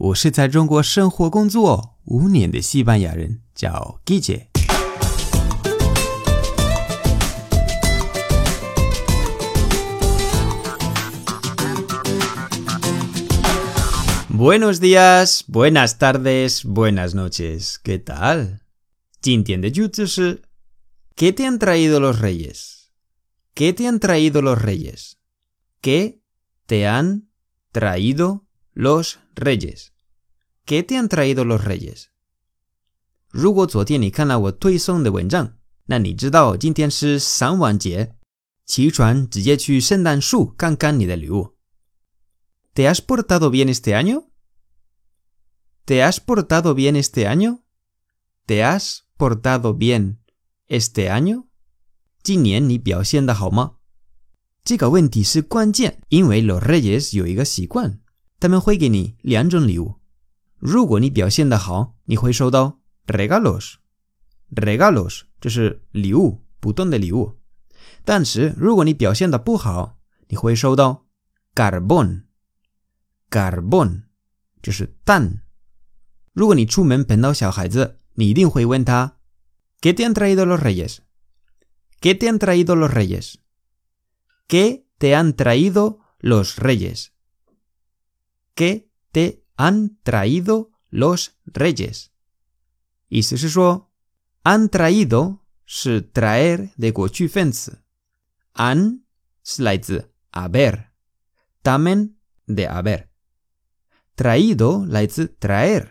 我是在中国生活工作五年的西班牙人，叫 Guille。Buenos días, buenas tardes, buenas noches. ¿Qué tal? 今天的句子是 ¿Qué te han traído los reyes? ¿Qué te han traído los reyes? ¿Qué te han traído los reyes? ¿Qué te han traído los reyes? 如果昨天你看了我推送的文章，那你知道今天是三万节，起床直接去圣诞树看看你的礼物。¿Te has portado bien este año? ¿Te has portado bien este año? ¿Te has portado bien este año? 今年你表现的好吗？这个问题是关键，因为 los reyes 有一个习惯，他们会给你两种礼物。 如果你表现的好，你会收到 regalos，regalos 就是礼物，不断的礼物。但是如果你表现的不好，你会收到 carbón，carbón 就是蛋。如果你出门碰到小孩子，你一定会问他：¿Qué te han traído los reyes？¿Qué te han traído los reyes? ¿Qué te han traído los reyes? ¿Qué te han traído los reyes? Y si se han traído 是 traer de 过去分词，an 是来自 haber, tamen de haber, traído 来自 traer,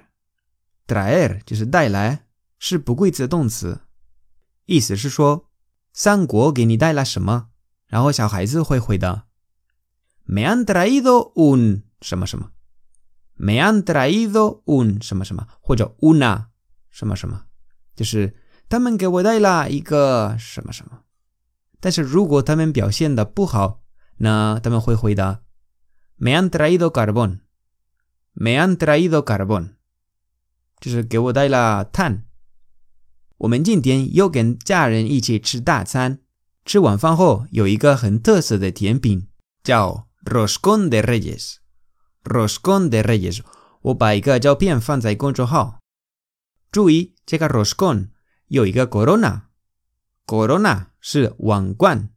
traer 就是带来，是不贵词动词，意思是说。三国给你带来什么？然后小孩子会回答：“Me han traído un 什么什么 ，Me han traído un 什么什么，或者 una 什么什么，就是他们给我带了一个什么什么。但是如果他们表现的不好，那他们会回答：“Me han traído carbón，Me han traído carbón，就是给我带了碳。”我们今天又跟家人一起吃大餐，吃晚饭后有一个很特色的甜品，叫 Roscón de Reyes。roscon de reyes，我把一个照片放在公众号。注意这个 roscon 有一个 corona，corona 是王冠，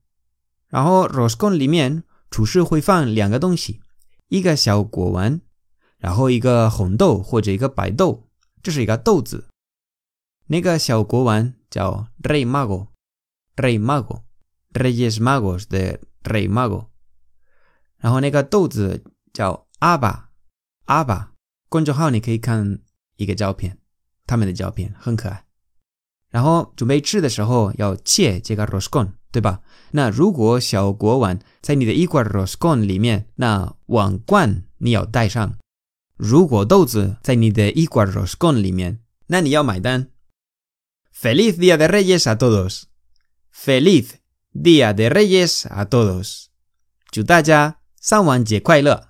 然后 roscon 里面厨师会放两个东西，一个小果丸，然后一个红豆或者一个白豆，这是一个豆子。那个小国王叫 Rey Mago，Rey Mago，Reyes Magos 的 Rey Mago，然后那个豆子叫阿巴，阿巴。公众号你可以看一个照片，他们的照片很可爱。然后准备吃的时候要切这个 roscon，对吧？那如果小国王在你的一罐 roscon 里面，那王冠你要带上；如果豆子在你的一罐 roscon 里面，那你要买单。Feliz Día de Reyes a todos. Feliz Día de Reyes a todos. 祝大家三万节快乐。